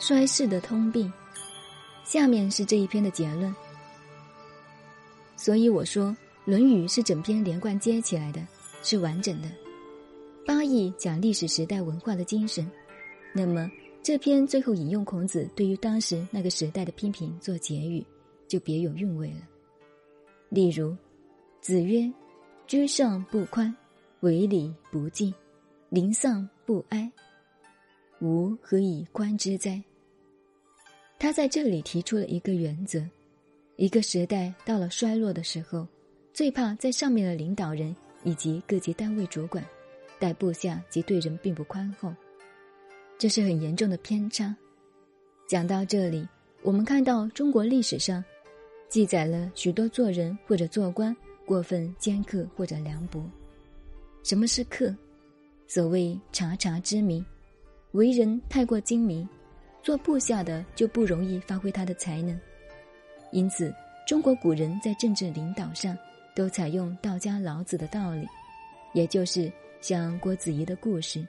衰世的通病。下面是这一篇的结论。所以我说，《论语》是整篇连贯接起来的，是完整的。八义讲历史时代文化的精神，那么这篇最后引用孔子对于当时那个时代的批评做结语，就别有韵味了。例如，子曰：“居上不宽，为礼不敬，临丧不哀，吾何以观之哉？”他在这里提出了一个原则：一个时代到了衰落的时候，最怕在上面的领导人以及各级单位主管。待部下及对人并不宽厚，这是很严重的偏差。讲到这里，我们看到中国历史上记载了许多做人或者做官过分尖刻或者凉薄。什么是刻？所谓察察之明，为人太过精明，做部下的就不容易发挥他的才能。因此，中国古人在政治领导上都采用道家老子的道理，也就是。像郭子仪的故事，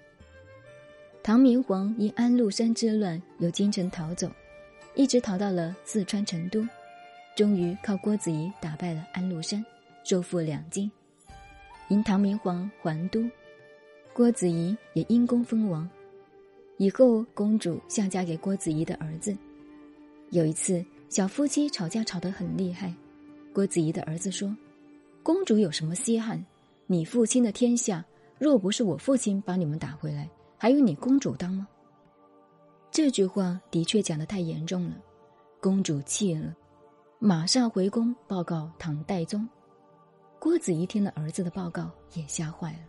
唐明皇因安禄山之乱由京城逃走，一直逃到了四川成都，终于靠郭子仪打败了安禄山，收复两京，迎唐明皇还都，郭子仪也因功封王。以后公主下嫁给郭子仪的儿子。有一次小夫妻吵架吵得很厉害，郭子仪的儿子说：“公主有什么稀罕？你父亲的天下。”若不是我父亲把你们打回来，还有你公主当吗？这句话的确讲的太严重了，公主气了，马上回宫报告唐代宗。郭子仪听了儿子的报告，也吓坏了，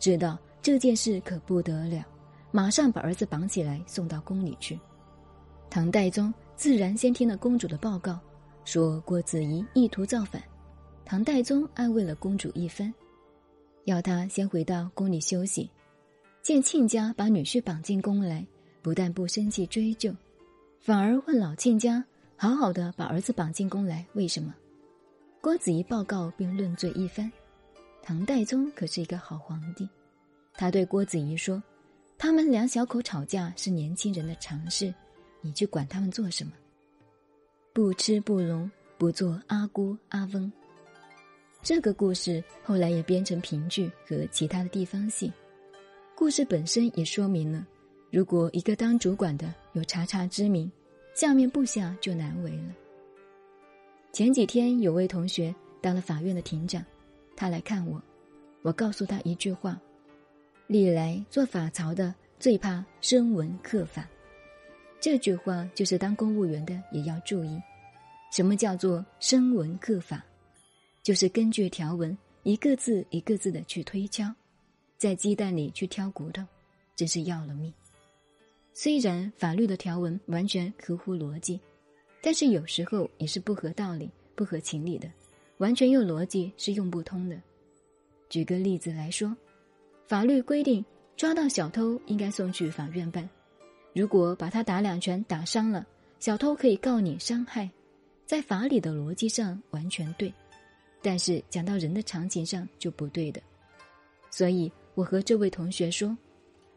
知道这件事可不得了，马上把儿子绑起来送到宫里去。唐代宗自然先听了公主的报告，说郭子仪意图造反。唐代宗安慰了公主一番。要他先回到宫里休息，见亲家把女婿绑进宫来，不但不生气追究，反而问老亲家：“好好的把儿子绑进宫来，为什么？”郭子仪报告并论罪一番。唐代宗可是一个好皇帝，他对郭子仪说：“他们两小口吵架是年轻人的常事，你去管他们做什么？不吃不聋，不做阿姑阿翁。”这个故事后来也编成评剧和其他的地方戏。故事本身也说明了，如果一个当主管的有察察之明，下面部下就难为了。前几天有位同学当了法院的庭长，他来看我，我告诉他一句话：历来做法曹的最怕声闻刻法。这句话就是当公务员的也要注意，什么叫做声闻刻法？就是根据条文一个字一个字的去推敲，在鸡蛋里去挑骨头，真是要了命。虽然法律的条文完全合乎逻辑，但是有时候也是不合道理、不合情理的，完全用逻辑是用不通的。举个例子来说，法律规定抓到小偷应该送去法院办，如果把他打两拳打伤了，小偷可以告你伤害，在法理的逻辑上完全对。但是讲到人的场景上就不对的，所以我和这位同学说，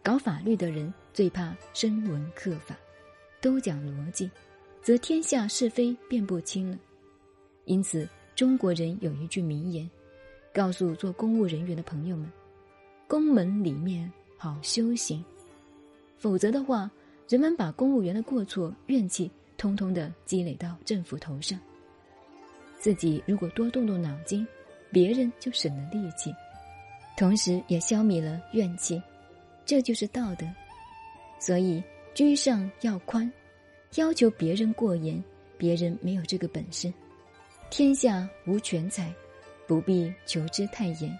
搞法律的人最怕声闻刻法，都讲逻辑，则天下是非辨不清了。因此，中国人有一句名言，告诉做公务人员的朋友们：宫门里面好修行，否则的话，人们把公务员的过错、怨气，通通的积累到政府头上。自己如果多动动脑筋，别人就省了力气，同时也消弭了怨气，这就是道德。所以居上要宽，要求别人过严，别人没有这个本事。天下无全才，不必求之太严。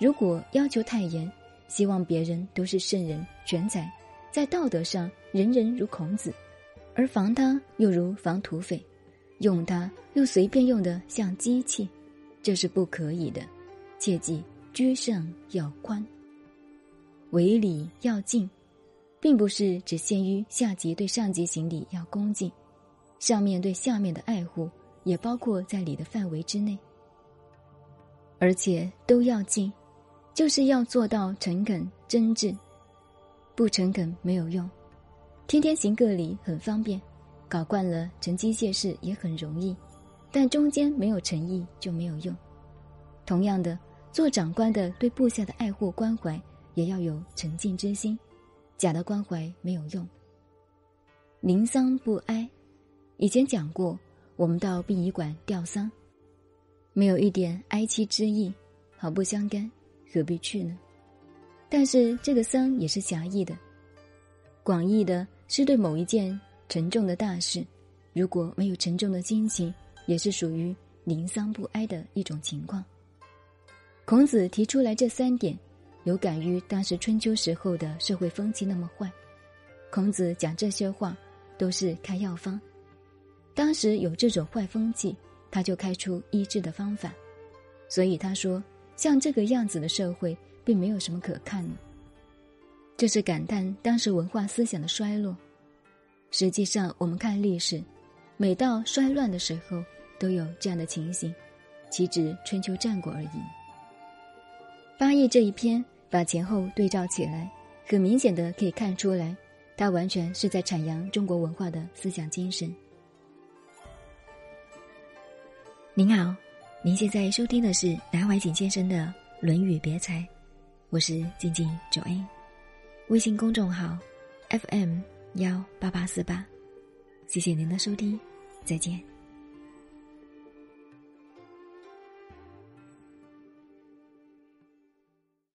如果要求太严，希望别人都是圣人全才，在道德上人人如孔子，而防他又如防土匪。用他又随便用的像机器，这是不可以的。切记居上要宽，为礼要敬，并不是只限于下级对上级行礼要恭敬，上面对下面的爱护也包括在礼的范围之内。而且都要敬，就是要做到诚恳真挚，不诚恳没有用。天天行个礼很方便，搞惯了成机械式也很容易，但中间没有诚意就没有用。同样的，做长官的对部下的爱护关怀也要有诚敬之心，假的关怀没有用。临丧不哀，以前讲过，我们到殡仪馆吊丧，没有一点哀戚之意，毫不相干，何必去呢？但是这个丧也是狭义的，广义的是对某一件沉重的大事，如果没有沉重的心情，也是属于临丧不哀的一种情况。孔子提出来这三点，有感于当时春秋时候的社会风气那么坏，孔子讲这些话都是开药方。当时有这种坏风气，他就开出医治的方法。所以他说，像这个样子的社会。并没有什么可看的，这是感叹当时文化思想的衰落。实际上，我们看历史，每到衰乱的时候，都有这样的情形，岂止春秋战国而已？八义这一篇把前后对照起来，很明显的可以看出来，它完全是在阐扬中国文化的思想精神。您好，您现在收听的是南怀瑾先生的《论语别裁》。我是静静九 A，微信公众号 FM 幺八八四八，谢谢您的收听，再见。